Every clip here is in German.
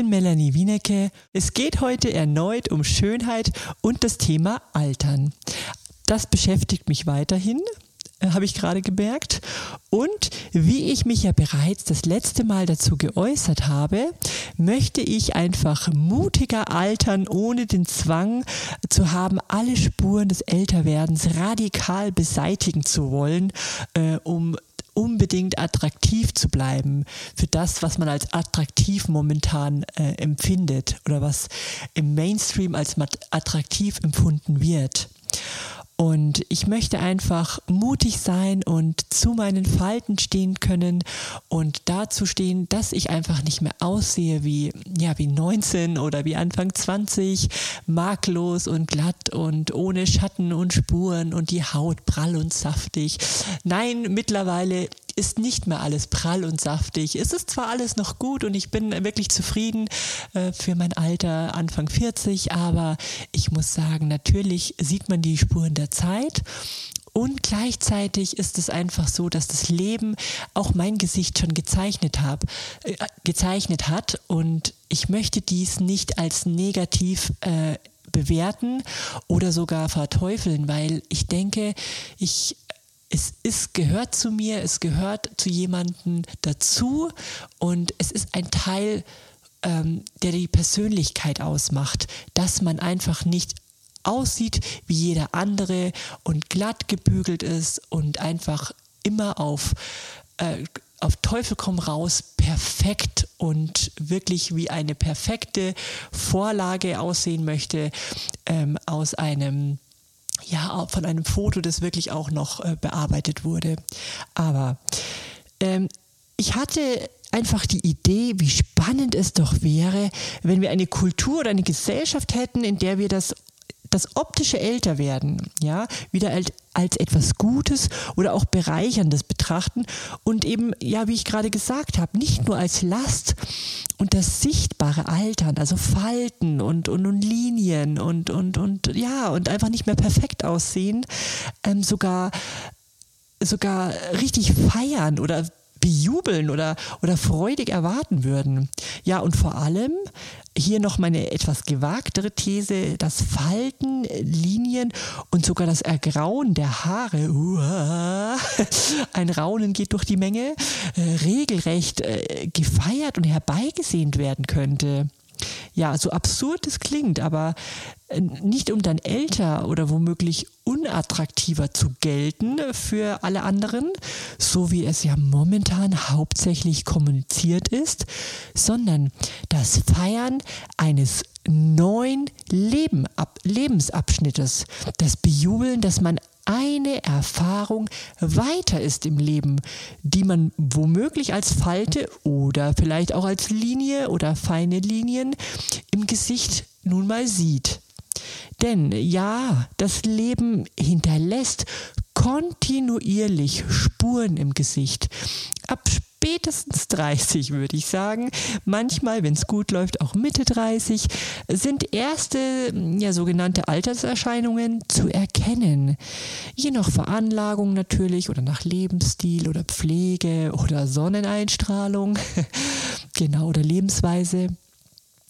Bin Melanie Wienecke. Es geht heute erneut um Schönheit und das Thema Altern. Das beschäftigt mich weiterhin äh, habe ich gerade gemerkt. Und wie ich mich ja bereits das letzte Mal dazu geäußert habe, möchte ich einfach mutiger altern, ohne den Zwang zu haben, alle Spuren des Älterwerdens radikal beseitigen zu wollen, äh, um unbedingt attraktiv zu bleiben für das, was man als attraktiv momentan äh, empfindet oder was im Mainstream als attraktiv empfunden wird. Und ich möchte einfach mutig sein und zu meinen Falten stehen können und dazu stehen, dass ich einfach nicht mehr aussehe wie, ja, wie 19 oder wie Anfang 20, makellos und glatt und ohne Schatten und Spuren und die Haut prall und saftig. Nein, mittlerweile ist nicht mehr alles prall und saftig. Es ist zwar alles noch gut und ich bin wirklich zufrieden äh, für mein Alter Anfang 40, aber ich muss sagen, natürlich sieht man die Spuren der Zeit. Und gleichzeitig ist es einfach so, dass das Leben auch mein Gesicht schon gezeichnet, hab, äh, gezeichnet hat. Und ich möchte dies nicht als negativ äh, bewerten oder sogar verteufeln, weil ich denke, ich es ist, gehört zu mir, es gehört zu jemandem dazu und es ist ein Teil, ähm, der die Persönlichkeit ausmacht, dass man einfach nicht aussieht wie jeder andere und glatt gebügelt ist und einfach immer auf, äh, auf Teufel komm raus perfekt und wirklich wie eine perfekte Vorlage aussehen möchte ähm, aus einem ja, von einem Foto, das wirklich auch noch äh, bearbeitet wurde. Aber ähm, ich hatte einfach die Idee, wie spannend es doch wäre, wenn wir eine Kultur oder eine Gesellschaft hätten, in der wir das das optische Älterwerden, ja, wieder als, als etwas Gutes oder auch Bereicherndes betrachten und eben, ja, wie ich gerade gesagt habe, nicht nur als Last und das sichtbare Altern, also Falten und, und, und Linien und, und, und, ja, und einfach nicht mehr perfekt aussehen, ähm, sogar sogar richtig feiern oder bejubeln oder, oder freudig erwarten würden. Ja, und vor allem hier noch meine etwas gewagtere These, das Falten, Linien und sogar das Ergrauen der Haare, uah, ein Raunen geht durch die Menge, äh, regelrecht äh, gefeiert und herbeigesehnt werden könnte ja, so absurd es klingt, aber äh, nicht um dann älter oder womöglich unattraktiver zu gelten für alle anderen, so wie es ja momentan hauptsächlich kommuniziert ist, sondern das Feiern eines neuen Leben, Lebensabschnittes, das Bejubeln, dass man eine Erfahrung weiter ist im Leben, die man womöglich als Falte oder vielleicht auch als Linie oder feine Linien im Gesicht nun mal sieht. Denn ja, das Leben hinterlässt kontinuierlich Spuren im Gesicht. Ab spätestens 30, würde ich sagen. Manchmal, wenn es gut läuft, auch Mitte 30, sind erste ja, sogenannte Alterserscheinungen zu erkennen. Je nach Veranlagung natürlich oder nach Lebensstil oder Pflege oder Sonneneinstrahlung. genau, oder Lebensweise.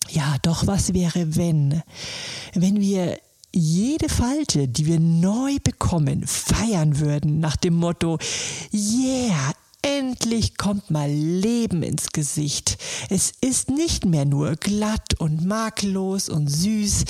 Ja, doch was wäre, wenn? Wenn wir jede Falte, die wir neu bekommen, feiern würden nach dem Motto, yeah, Endlich kommt mal Leben ins Gesicht. Es ist nicht mehr nur glatt und makellos und süß.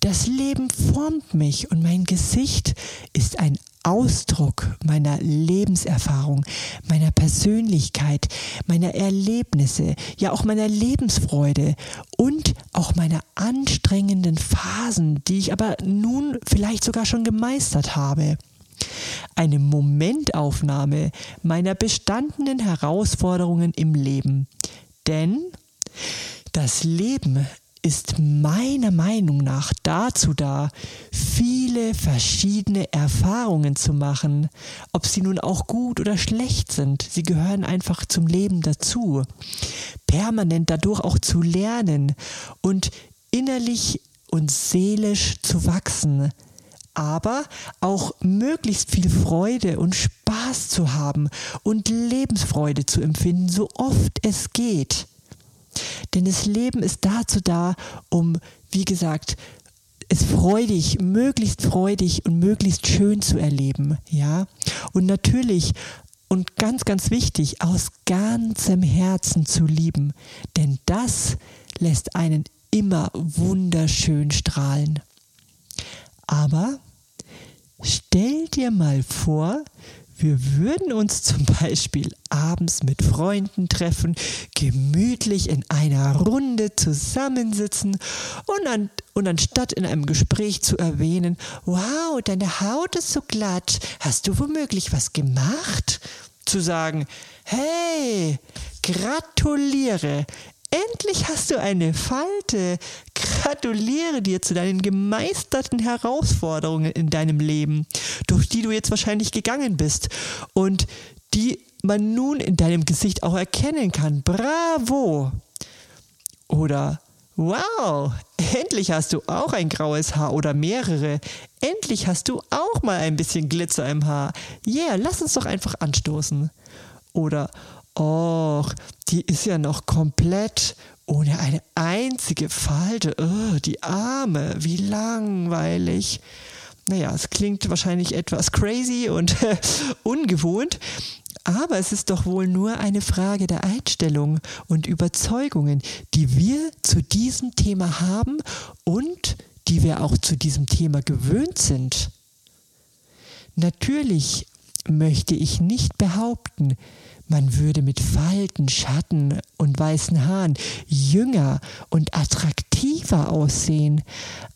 Das Leben formt mich und mein Gesicht ist ein Ausdruck meiner Lebenserfahrung, meiner Persönlichkeit, meiner Erlebnisse, ja auch meiner Lebensfreude und auch meiner anstrengenden Phasen, die ich aber nun vielleicht sogar schon gemeistert habe eine Momentaufnahme meiner bestandenen Herausforderungen im Leben. Denn das Leben ist meiner Meinung nach dazu da, viele verschiedene Erfahrungen zu machen, ob sie nun auch gut oder schlecht sind. Sie gehören einfach zum Leben dazu. Permanent dadurch auch zu lernen und innerlich und seelisch zu wachsen, aber auch möglichst viel Freude und Spaß zu haben und Lebensfreude zu empfinden, so oft es geht. Denn das Leben ist dazu da, um, wie gesagt, es freudig, möglichst freudig und möglichst schön zu erleben, ja. Und natürlich und ganz, ganz wichtig, aus ganzem Herzen zu lieben, denn das lässt einen immer wunderschön strahlen. Aber stell dir mal vor, wir würden uns zum Beispiel abends mit Freunden treffen, gemütlich in einer Runde zusammensitzen und, an, und anstatt in einem Gespräch zu erwähnen, wow, deine Haut ist so glatt, hast du womöglich was gemacht? Zu sagen, hey, gratuliere, Endlich hast du eine Falte. Gratuliere dir zu deinen gemeisterten Herausforderungen in deinem Leben, durch die du jetzt wahrscheinlich gegangen bist und die man nun in deinem Gesicht auch erkennen kann. Bravo! Oder Wow, endlich hast du auch ein graues Haar oder mehrere. Endlich hast du auch mal ein bisschen Glitzer im Haar. Yeah, lass uns doch einfach anstoßen. Oder Och, die ist ja noch komplett ohne eine einzige Falte. Oh, die Arme, wie langweilig. Naja, es klingt wahrscheinlich etwas crazy und ungewohnt, aber es ist doch wohl nur eine Frage der Einstellung und Überzeugungen, die wir zu diesem Thema haben und die wir auch zu diesem Thema gewöhnt sind. Natürlich möchte ich nicht behaupten, man würde mit Falten, Schatten und weißen Haaren jünger und attraktiver aussehen.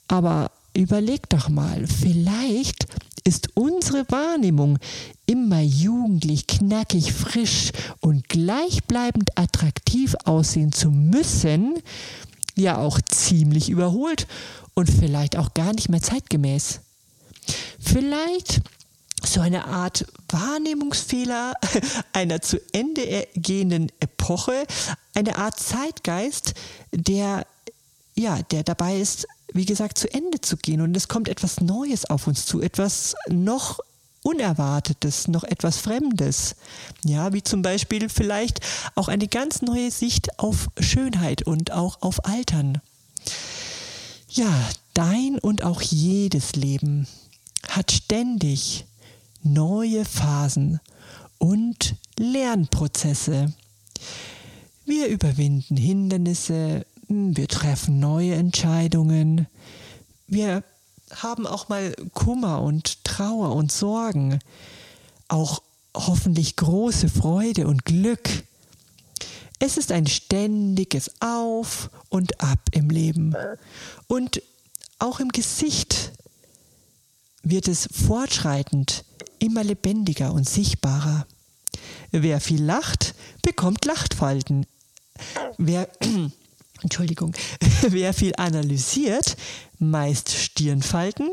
Aber überleg doch mal, vielleicht ist unsere Wahrnehmung immer jugendlich, knackig, frisch und gleichbleibend attraktiv aussehen zu müssen, ja auch ziemlich überholt und vielleicht auch gar nicht mehr zeitgemäß. Vielleicht so eine Art Wahrnehmungsfehler einer zu Ende gehenden Epoche, eine Art Zeitgeist, der ja, der dabei ist, wie gesagt, zu Ende zu gehen und es kommt etwas Neues auf uns zu, etwas noch Unerwartetes, noch etwas Fremdes. Ja, wie zum Beispiel vielleicht auch eine ganz neue Sicht auf Schönheit und auch auf Altern. Ja, dein und auch jedes Leben hat ständig neue Phasen und Lernprozesse. Wir überwinden Hindernisse, wir treffen neue Entscheidungen, wir haben auch mal Kummer und Trauer und Sorgen, auch hoffentlich große Freude und Glück. Es ist ein ständiges Auf und Ab im Leben. Und auch im Gesicht wird es fortschreitend immer lebendiger und sichtbarer. Wer viel lacht, bekommt Lachtfalten. Wer, Entschuldigung, wer viel analysiert, meist Stirnfalten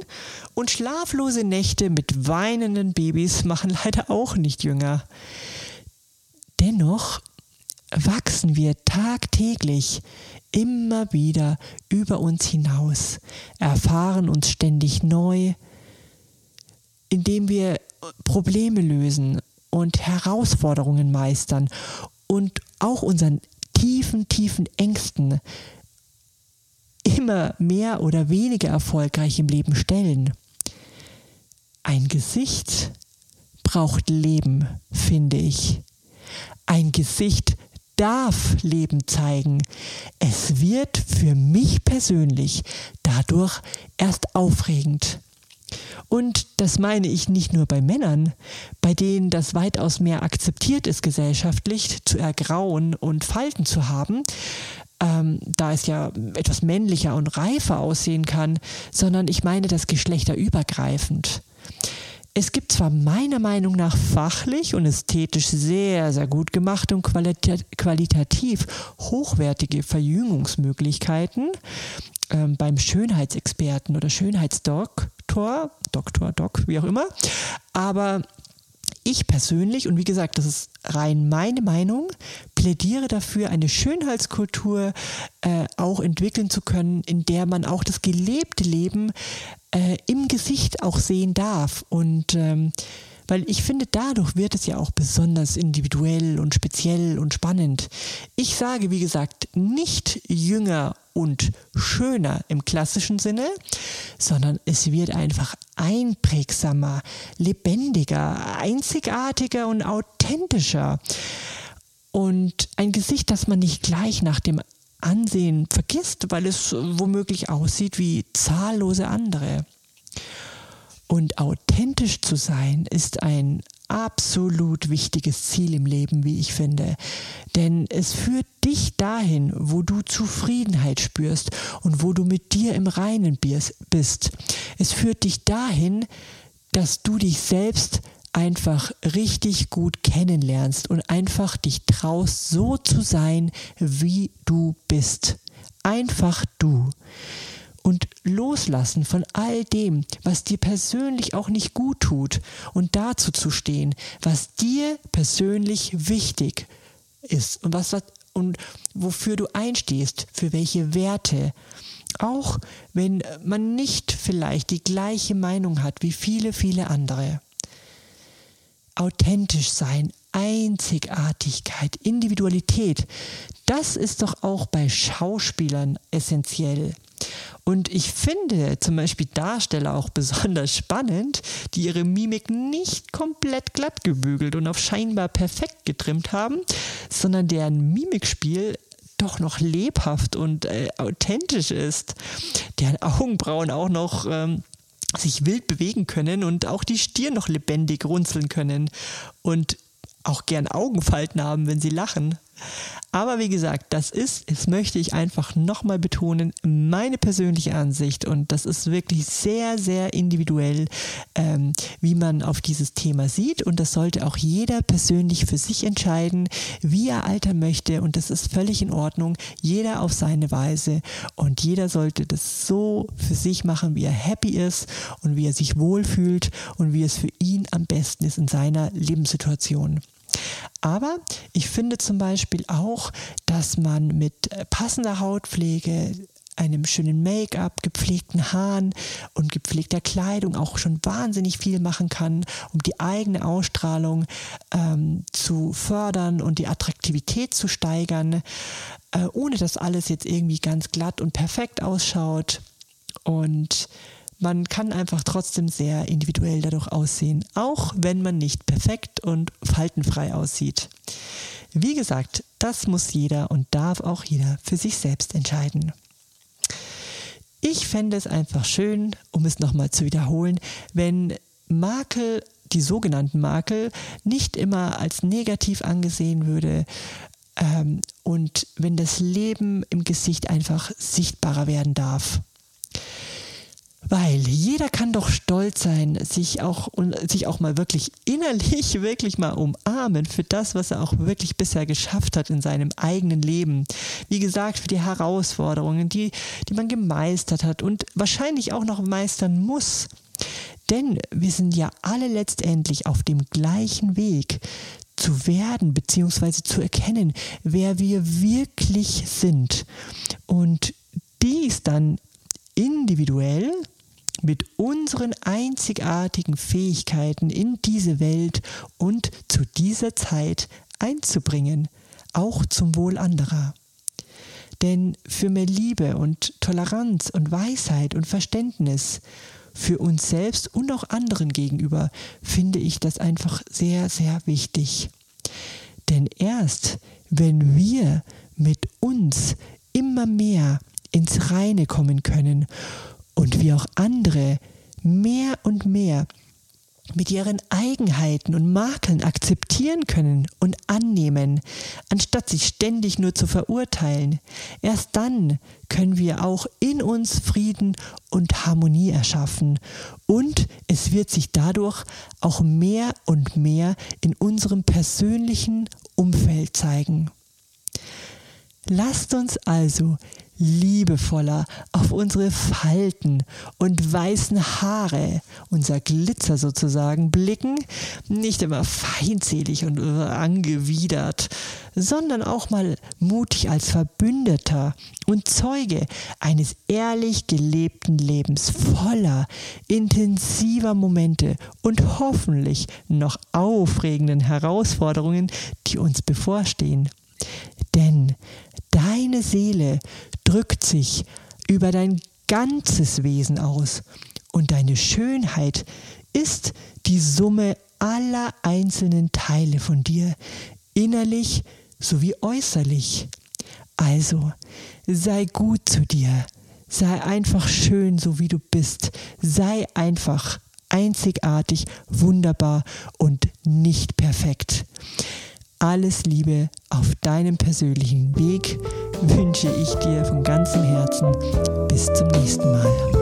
und schlaflose Nächte mit weinenden Babys machen leider auch nicht jünger. Dennoch wachsen wir tagtäglich immer wieder über uns hinaus, erfahren uns ständig neu, indem wir Probleme lösen und Herausforderungen meistern und auch unseren tiefen, tiefen Ängsten immer mehr oder weniger erfolgreich im Leben stellen. Ein Gesicht braucht Leben, finde ich. Ein Gesicht darf Leben zeigen. Es wird für mich persönlich dadurch erst aufregend. Und das meine ich nicht nur bei Männern, bei denen das weitaus mehr akzeptiert ist gesellschaftlich, zu ergrauen und Falten zu haben, ähm, da es ja etwas männlicher und reifer aussehen kann, sondern ich meine das geschlechterübergreifend. Es gibt zwar meiner Meinung nach fachlich und ästhetisch sehr, sehr gut gemachte und qualitativ hochwertige Verjüngungsmöglichkeiten ähm, beim Schönheitsexperten oder Schönheitsdoc, Doktor, Doktor, Doc, wie auch immer. Aber ich persönlich, und wie gesagt, das ist rein meine Meinung, plädiere dafür, eine Schönheitskultur äh, auch entwickeln zu können, in der man auch das gelebte Leben äh, im Gesicht auch sehen darf. Und ähm, weil ich finde, dadurch wird es ja auch besonders individuell und speziell und spannend. Ich sage, wie gesagt, nicht jünger und schöner im klassischen Sinne, sondern es wird einfach einprägsamer, lebendiger, einzigartiger und authentischer. Und ein Gesicht, das man nicht gleich nach dem Ansehen vergisst, weil es womöglich aussieht wie zahllose andere. Und authentisch zu sein ist ein absolut wichtiges Ziel im Leben, wie ich finde. Denn es führt dich dahin, wo du Zufriedenheit spürst und wo du mit dir im Reinen bist. Es führt dich dahin, dass du dich selbst einfach richtig gut kennenlernst und einfach dich traust, so zu sein, wie du bist. Einfach du. Und loslassen von all dem, was dir persönlich auch nicht gut tut und dazu zu stehen, was dir persönlich wichtig ist und was und wofür du einstehst, für welche Werte. Auch wenn man nicht vielleicht die gleiche Meinung hat wie viele, viele andere authentisch sein, Einzigartigkeit, Individualität, das ist doch auch bei Schauspielern essentiell. Und ich finde zum Beispiel Darsteller auch besonders spannend, die ihre Mimik nicht komplett glatt gebügelt und auf scheinbar perfekt getrimmt haben, sondern deren Mimikspiel doch noch lebhaft und äh, authentisch ist, deren Augenbrauen auch noch ähm, sich wild bewegen können und auch die Stirn noch lebendig runzeln können und auch gern Augenfalten haben, wenn sie lachen. Aber wie gesagt, das ist, das möchte ich einfach nochmal betonen, meine persönliche Ansicht. Und das ist wirklich sehr, sehr individuell, ähm, wie man auf dieses Thema sieht. Und das sollte auch jeder persönlich für sich entscheiden, wie er altern möchte. Und das ist völlig in Ordnung, jeder auf seine Weise. Und jeder sollte das so für sich machen, wie er happy ist und wie er sich wohlfühlt und wie es für ihn am besten ist in seiner Lebenssituation. Aber ich finde zum Beispiel auch, dass man mit äh, passender Hautpflege, einem schönen Make-up, gepflegten Haaren und gepflegter Kleidung auch schon wahnsinnig viel machen kann, um die eigene Ausstrahlung ähm, zu fördern und die Attraktivität zu steigern, äh, ohne dass alles jetzt irgendwie ganz glatt und perfekt ausschaut. Und man kann einfach trotzdem sehr individuell dadurch aussehen, auch wenn man nicht perfekt und faltenfrei aussieht. Wie gesagt, das muss jeder und darf auch jeder für sich selbst entscheiden. Ich fände es einfach schön, um es nochmal zu wiederholen, wenn Makel, die sogenannten Makel, nicht immer als negativ angesehen würde ähm, und wenn das Leben im Gesicht einfach sichtbarer werden darf. Weil jeder kann doch stolz sein, sich auch sich auch mal wirklich innerlich wirklich mal umarmen für das, was er auch wirklich bisher geschafft hat in seinem eigenen Leben. Wie gesagt, für die Herausforderungen, die, die man gemeistert hat und wahrscheinlich auch noch meistern muss. Denn wir sind ja alle letztendlich auf dem gleichen Weg zu werden bzw. zu erkennen, wer wir wirklich sind. Und dies dann individuell mit unseren einzigartigen Fähigkeiten in diese Welt und zu dieser Zeit einzubringen, auch zum Wohl anderer. Denn für mehr Liebe und Toleranz und Weisheit und Verständnis für uns selbst und auch anderen gegenüber finde ich das einfach sehr, sehr wichtig. Denn erst wenn wir mit uns immer mehr ins Reine kommen können und wie auch andere mehr und mehr mit ihren Eigenheiten und Makeln akzeptieren können und annehmen, anstatt sich ständig nur zu verurteilen. Erst dann können wir auch in uns Frieden und Harmonie erschaffen und es wird sich dadurch auch mehr und mehr in unserem persönlichen Umfeld zeigen. Lasst uns also liebevoller auf unsere Falten und weißen Haare, unser Glitzer sozusagen, blicken, nicht immer feindselig und angewidert, sondern auch mal mutig als Verbündeter und Zeuge eines ehrlich gelebten Lebens voller intensiver Momente und hoffentlich noch aufregenden Herausforderungen, die uns bevorstehen. Denn deine Seele drückt sich über dein ganzes Wesen aus und deine Schönheit ist die Summe aller einzelnen Teile von dir, innerlich sowie äußerlich. Also sei gut zu dir, sei einfach schön, so wie du bist, sei einfach einzigartig, wunderbar und nicht perfekt. Alles Liebe auf deinem persönlichen Weg wünsche ich dir von ganzem Herzen. Bis zum nächsten Mal.